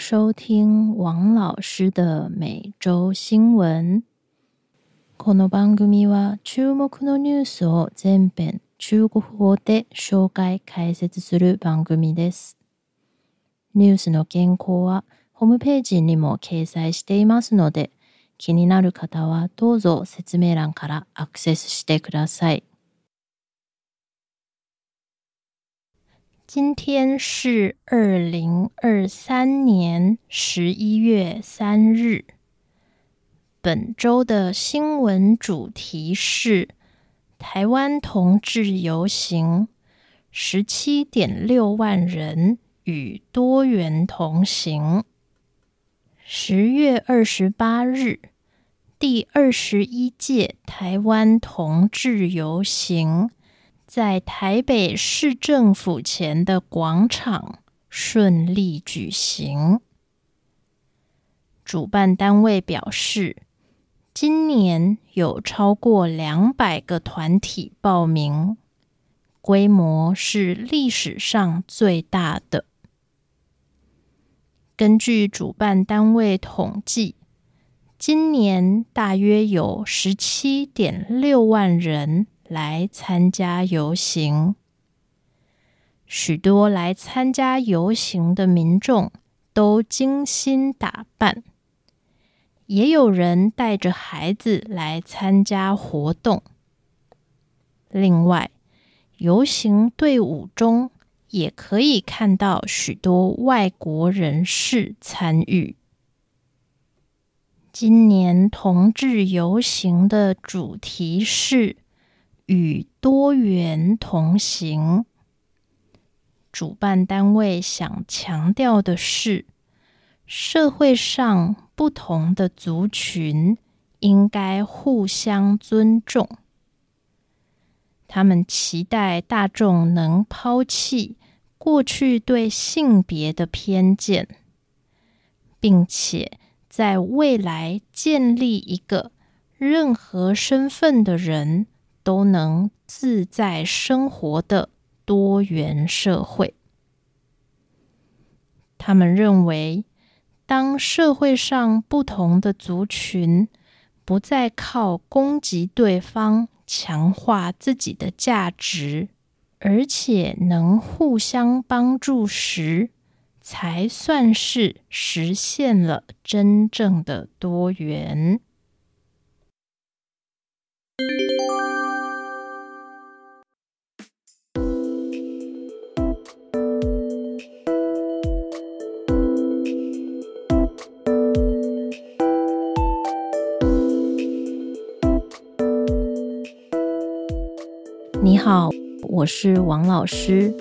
收听王老师的每周新闻。この番組は注目のニュースを全編中国語で紹介解説する番組です。ニュースの原稿はホームページにも掲載していますので、気になる方はどうぞ説明欄からアクセスしてください。今天是二零二三年十一月三日。本周的新闻主题是台湾同志游行，十七点六万人与多元同行。十月二十八日，第二十一届台湾同志游行。在台北市政府前的广场顺利举行。主办单位表示，今年有超过两百个团体报名，规模是历史上最大的。根据主办单位统计，今年大约有十七点六万人。来参加游行，许多来参加游行的民众都精心打扮，也有人带着孩子来参加活动。另外，游行队伍中也可以看到许多外国人士参与。今年同志游行的主题是。与多元同行，主办单位想强调的是，社会上不同的族群应该互相尊重。他们期待大众能抛弃过去对性别的偏见，并且在未来建立一个任何身份的人。都能自在生活的多元社会。他们认为，当社会上不同的族群不再靠攻击对方强化自己的价值，而且能互相帮助时，才算是实现了真正的多元。你好，我是王老师。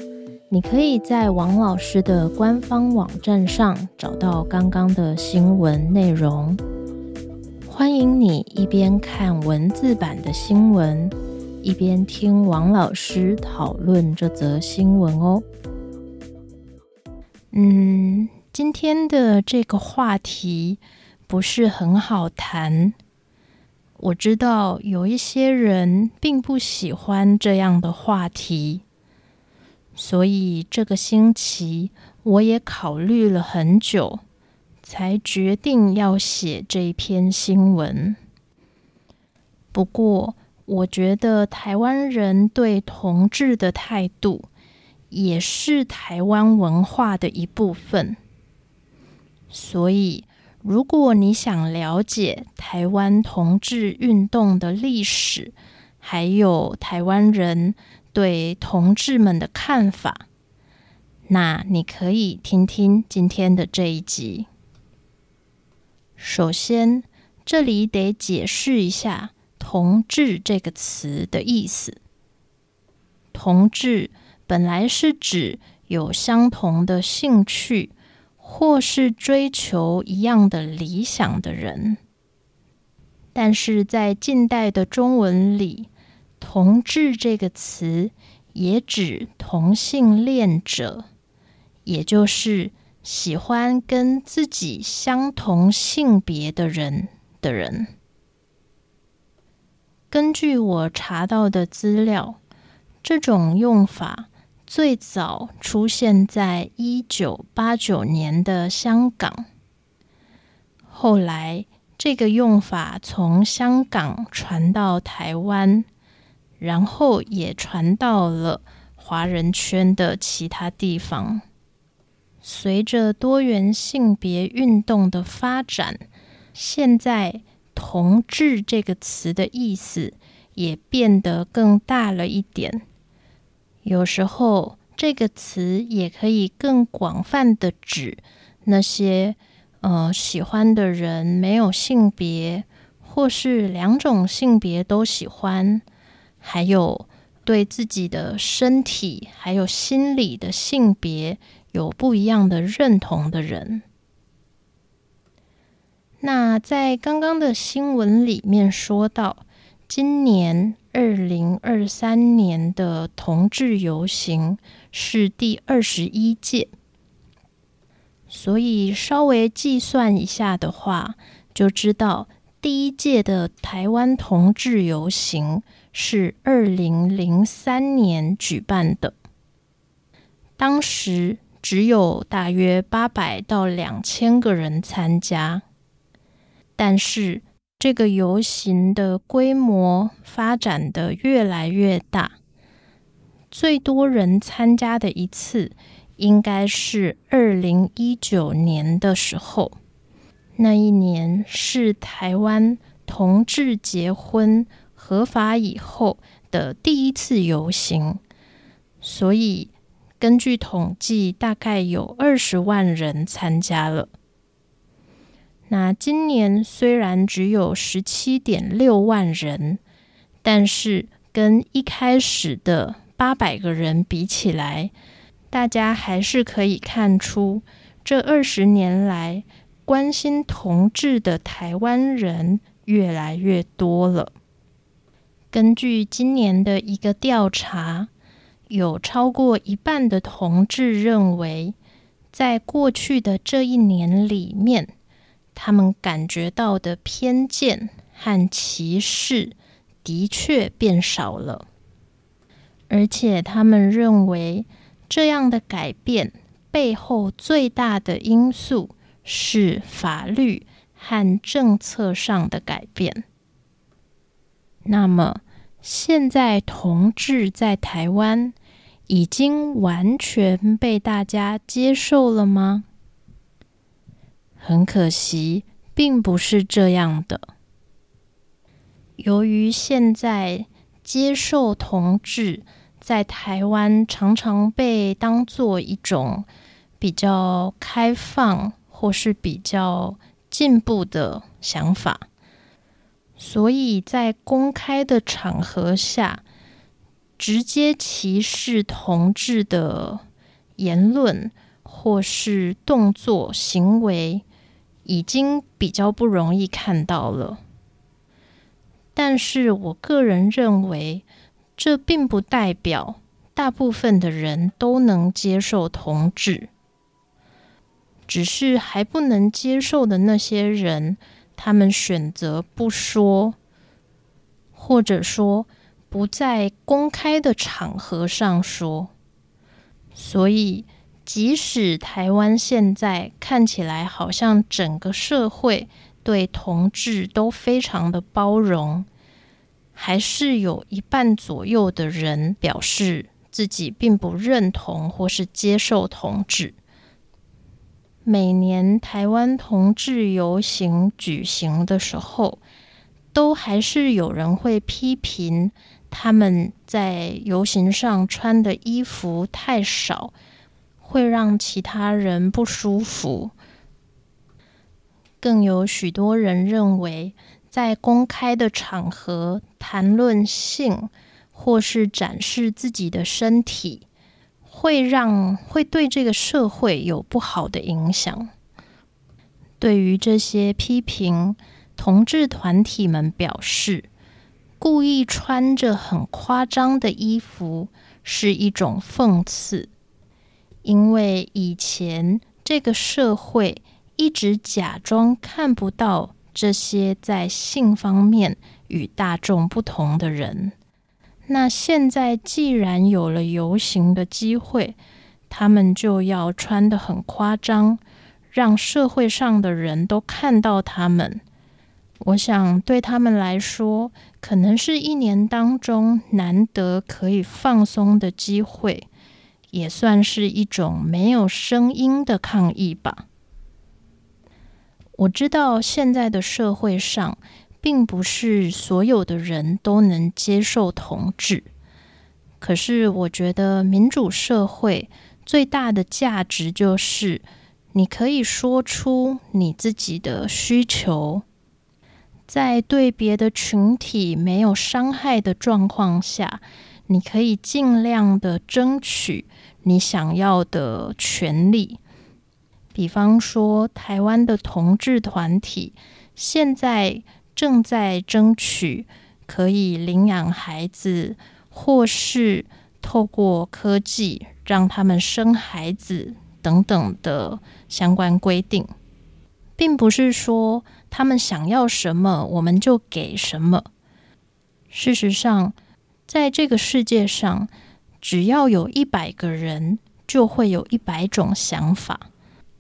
你可以在王老师的官方网站上找到刚刚的新闻内容。欢迎你一边看文字版的新闻，一边听王老师讨论这则新闻哦。嗯，今天的这个话题不是很好谈。我知道有一些人并不喜欢这样的话题，所以这个星期我也考虑了很久，才决定要写这篇新闻。不过，我觉得台湾人对同志的态度也是台湾文化的一部分，所以。如果你想了解台湾同志运动的历史，还有台湾人对同志们的看法，那你可以听听今天的这一集。首先，这里得解释一下“同志”这个词的意思。同志本来是指有相同的兴趣。或是追求一样的理想的人，但是在近代的中文里，“同志”这个词也指同性恋者，也就是喜欢跟自己相同性别的人的人。根据我查到的资料，这种用法最早出现在一九八九年的香港，后来这个用法从香港传到台湾，然后也传到了华人圈的其他地方。随着多元性别运动的发展，现在“同志”这个词的意思也变得更大了一点。有时候，这个词也可以更广泛的指那些呃喜欢的人没有性别，或是两种性别都喜欢，还有对自己的身体还有心理的性别有不一样的认同的人。那在刚刚的新闻里面说到，今年。二零二三年的同志游行是第二十一届，所以稍微计算一下的话，就知道第一届的台湾同志游行是二零零三年举办的，当时只有大约八百到两千个人参加，但是。这个游行的规模发展的越来越大，最多人参加的一次应该是二零一九年的时候。那一年是台湾同志结婚合法以后的第一次游行，所以根据统计，大概有二十万人参加了。那今年虽然只有十七点六万人，但是跟一开始的八百个人比起来，大家还是可以看出，这二十年来关心同志的台湾人越来越多了。根据今年的一个调查，有超过一半的同志认为，在过去的这一年里面。他们感觉到的偏见和歧视的确变少了，而且他们认为这样的改变背后最大的因素是法律和政策上的改变。那么，现在同志在台湾已经完全被大家接受了吗？很可惜，并不是这样的。由于现在接受同志在台湾常常被当做一种比较开放或是比较进步的想法，所以在公开的场合下，直接歧视同志的言论或是动作行为。已经比较不容易看到了，但是我个人认为，这并不代表大部分的人都能接受同志，只是还不能接受的那些人，他们选择不说，或者说不在公开的场合上说，所以。即使台湾现在看起来好像整个社会对同志都非常的包容，还是有一半左右的人表示自己并不认同或是接受同志。每年台湾同志游行举行的时候，都还是有人会批评他们在游行上穿的衣服太少。会让其他人不舒服，更有许多人认为，在公开的场合谈论性或是展示自己的身体，会让会对这个社会有不好的影响。对于这些批评，同志团体们表示，故意穿着很夸张的衣服是一种讽刺。因为以前这个社会一直假装看不到这些在性方面与大众不同的人，那现在既然有了游行的机会，他们就要穿得很夸张，让社会上的人都看到他们。我想对他们来说，可能是一年当中难得可以放松的机会，也算是一种没有声音的抗议吧。我知道现在的社会上。并不是所有的人都能接受同志，可是我觉得民主社会最大的价值就是你可以说出你自己的需求，在对别的群体没有伤害的状况下，你可以尽量的争取你想要的权利。比方说，台湾的同志团体现在。正在争取可以领养孩子，或是透过科技让他们生孩子等等的相关规定，并不是说他们想要什么我们就给什么。事实上，在这个世界上，只要有一百个人，就会有一百种想法。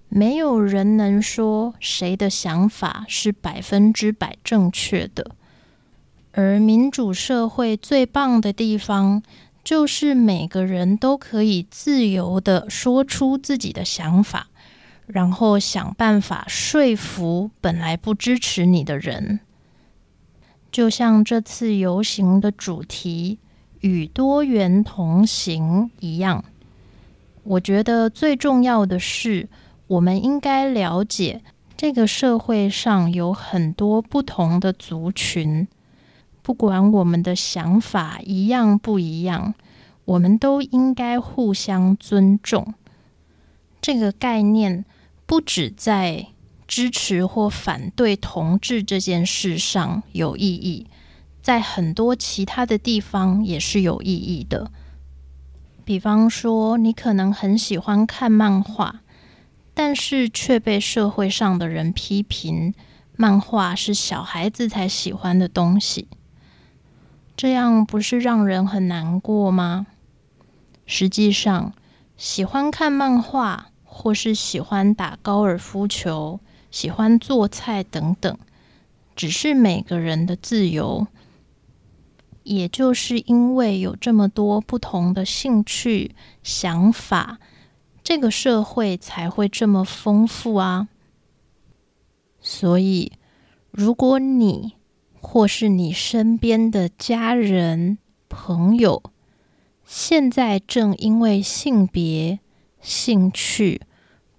没有人能说谁的想法是百分之百正确的，而民主社会最棒的地方，就是每个人都可以自由的说出自己的想法，然后想办法说服本来不支持你的人。就像这次游行的主题“与多元同行”一样，我觉得最重要的是。我们应该了解，这个社会上有很多不同的族群，不管我们的想法一样不一样，我们都应该互相尊重。这个概念不止在支持或反对同志这件事上有意义，在很多其他的地方也是有意义的。比方说，你可能很喜欢看漫画。但是却被社会上的人批评，漫画是小孩子才喜欢的东西，这样不是让人很难过吗？实际上，喜欢看漫画，或是喜欢打高尔夫球、喜欢做菜等等，只是每个人的自由。也就是因为有这么多不同的兴趣、想法。这个社会才会这么丰富啊！所以，如果你或是你身边的家人、朋友，现在正因为性别、兴趣、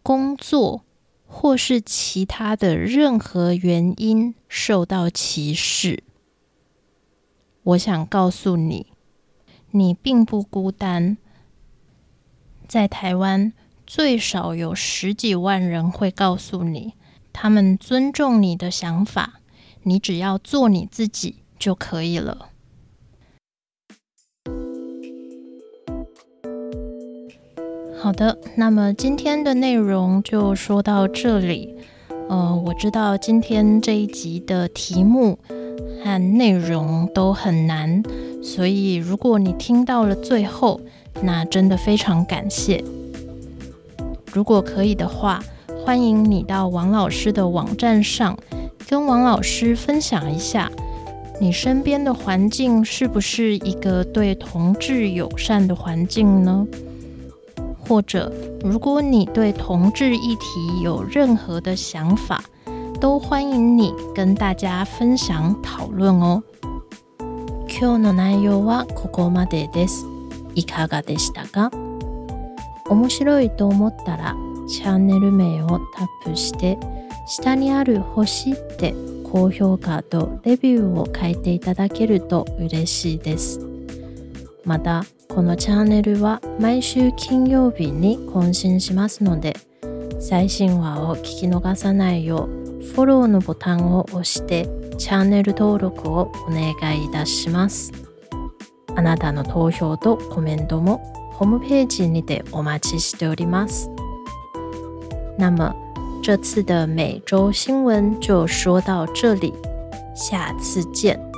工作或是其他的任何原因受到歧视，我想告诉你，你并不孤单。在台湾，最少有十几万人会告诉你，他们尊重你的想法，你只要做你自己就可以了。好的，那么今天的内容就说到这里。呃，我知道今天这一集的题目和内容都很难，所以如果你听到了最后，那真的非常感谢。如果可以的话，欢迎你到王老师的网站上，跟王老师分享一下，你身边的环境是不是一个对同志友善的环境呢？或者，如果你对同志议题有任何的想法，都欢迎你跟大家分享讨论哦。今日の内容はここまでです。いかがでしたか？面白いと思ったらチャンネル名をタップして下にある星って高評価とレビューを書いていただけると嬉しいです。また、このチャンネルは毎週金曜日に更新しますので、最新話を聞き逃さないようフォローのボタンを押してチャンネル登録をお願いいたします。あなたの投票とコメントもホームページにてお待ちしております。那么这次的每周新闻就说到这里，下次见。